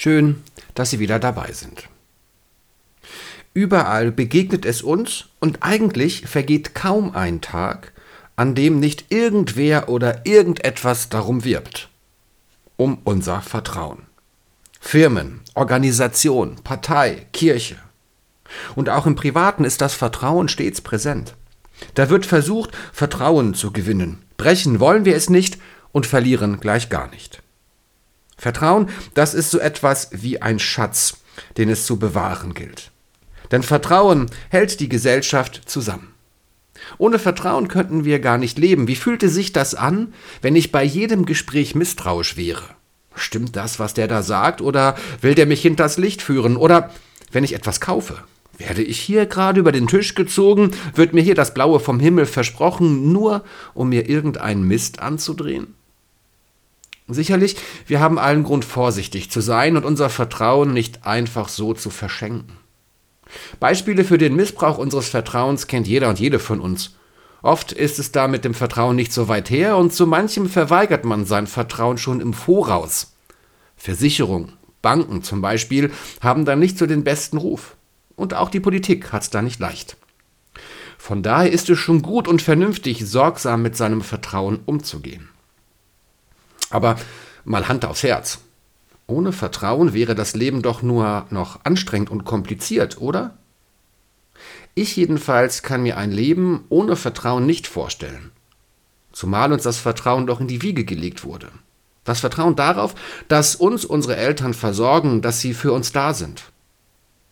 Schön, dass Sie wieder dabei sind. Überall begegnet es uns und eigentlich vergeht kaum ein Tag, an dem nicht irgendwer oder irgendetwas darum wirbt. Um unser Vertrauen. Firmen, Organisation, Partei, Kirche. Und auch im Privaten ist das Vertrauen stets präsent. Da wird versucht, Vertrauen zu gewinnen. Brechen wollen wir es nicht und verlieren gleich gar nicht. Vertrauen, das ist so etwas wie ein Schatz, den es zu bewahren gilt. Denn Vertrauen hält die Gesellschaft zusammen. Ohne Vertrauen könnten wir gar nicht leben. Wie fühlte sich das an, wenn ich bei jedem Gespräch misstrauisch wäre? Stimmt das, was der da sagt, oder will der mich hinters Licht führen? Oder wenn ich etwas kaufe, werde ich hier gerade über den Tisch gezogen, wird mir hier das Blaue vom Himmel versprochen, nur um mir irgendeinen Mist anzudrehen? Sicherlich, wir haben allen Grund, vorsichtig zu sein und unser Vertrauen nicht einfach so zu verschenken. Beispiele für den Missbrauch unseres Vertrauens kennt jeder und jede von uns. Oft ist es da mit dem Vertrauen nicht so weit her und zu manchem verweigert man sein Vertrauen schon im Voraus. Versicherung, Banken zum Beispiel haben da nicht so den besten Ruf. Und auch die Politik hat's da nicht leicht. Von daher ist es schon gut und vernünftig, sorgsam mit seinem Vertrauen umzugehen. Aber mal Hand aufs Herz. Ohne Vertrauen wäre das Leben doch nur noch anstrengend und kompliziert, oder? Ich jedenfalls kann mir ein Leben ohne Vertrauen nicht vorstellen. Zumal uns das Vertrauen doch in die Wiege gelegt wurde. Das Vertrauen darauf, dass uns unsere Eltern versorgen, dass sie für uns da sind.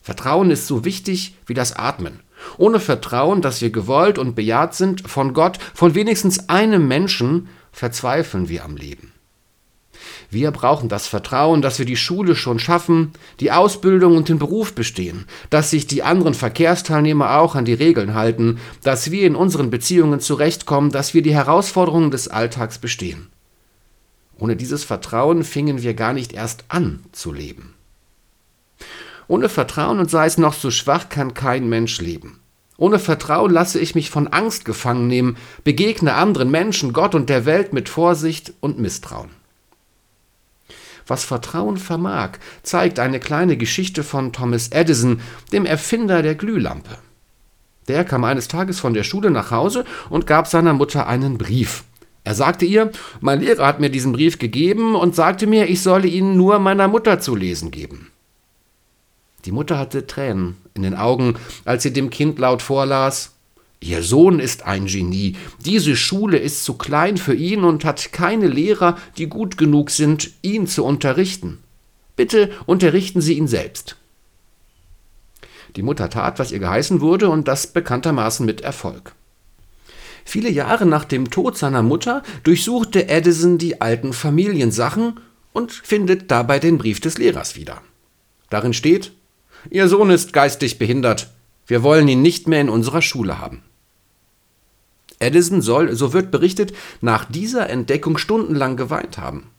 Vertrauen ist so wichtig wie das Atmen. Ohne Vertrauen, dass wir gewollt und bejaht sind von Gott, von wenigstens einem Menschen, verzweifeln wir am Leben. Wir brauchen das Vertrauen, dass wir die Schule schon schaffen, die Ausbildung und den Beruf bestehen, dass sich die anderen Verkehrsteilnehmer auch an die Regeln halten, dass wir in unseren Beziehungen zurechtkommen, dass wir die Herausforderungen des Alltags bestehen. Ohne dieses Vertrauen fingen wir gar nicht erst an zu leben. Ohne Vertrauen und sei es noch so schwach, kann kein Mensch leben. Ohne Vertrauen lasse ich mich von Angst gefangen nehmen, begegne anderen Menschen, Gott und der Welt mit Vorsicht und Misstrauen. Was Vertrauen vermag, zeigt eine kleine Geschichte von Thomas Edison, dem Erfinder der Glühlampe. Der kam eines Tages von der Schule nach Hause und gab seiner Mutter einen Brief. Er sagte ihr, mein Lehrer hat mir diesen Brief gegeben und sagte mir, ich solle ihn nur meiner Mutter zu lesen geben. Die Mutter hatte Tränen in den Augen, als sie dem Kind laut vorlas Ihr Sohn ist ein Genie. Diese Schule ist zu klein für ihn und hat keine Lehrer, die gut genug sind, ihn zu unterrichten. Bitte unterrichten Sie ihn selbst. Die Mutter tat, was ihr geheißen wurde, und das bekanntermaßen mit Erfolg. Viele Jahre nach dem Tod seiner Mutter durchsuchte Edison die alten Familiensachen und findet dabei den Brief des Lehrers wieder. Darin steht Ihr Sohn ist geistig behindert. Wir wollen ihn nicht mehr in unserer Schule haben. Edison soll, so wird berichtet, nach dieser Entdeckung stundenlang geweint haben.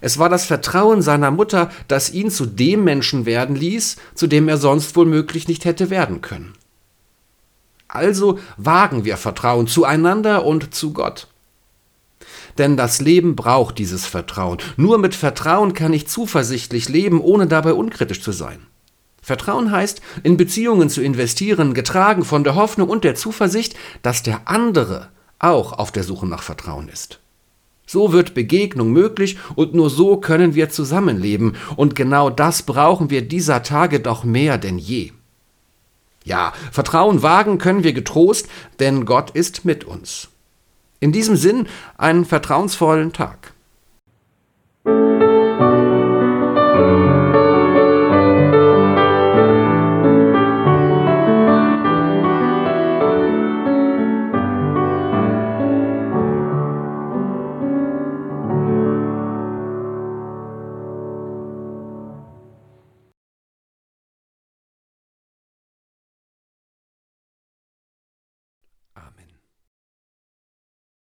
Es war das Vertrauen seiner Mutter, das ihn zu dem Menschen werden ließ, zu dem er sonst womöglich nicht hätte werden können. Also wagen wir Vertrauen zueinander und zu Gott. Denn das Leben braucht dieses Vertrauen. Nur mit Vertrauen kann ich zuversichtlich leben, ohne dabei unkritisch zu sein. Vertrauen heißt, in Beziehungen zu investieren, getragen von der Hoffnung und der Zuversicht, dass der andere auch auf der Suche nach Vertrauen ist. So wird Begegnung möglich und nur so können wir zusammenleben. Und genau das brauchen wir dieser Tage doch mehr denn je. Ja, Vertrauen wagen können wir getrost, denn Gott ist mit uns. In diesem Sinn einen vertrauensvollen Tag.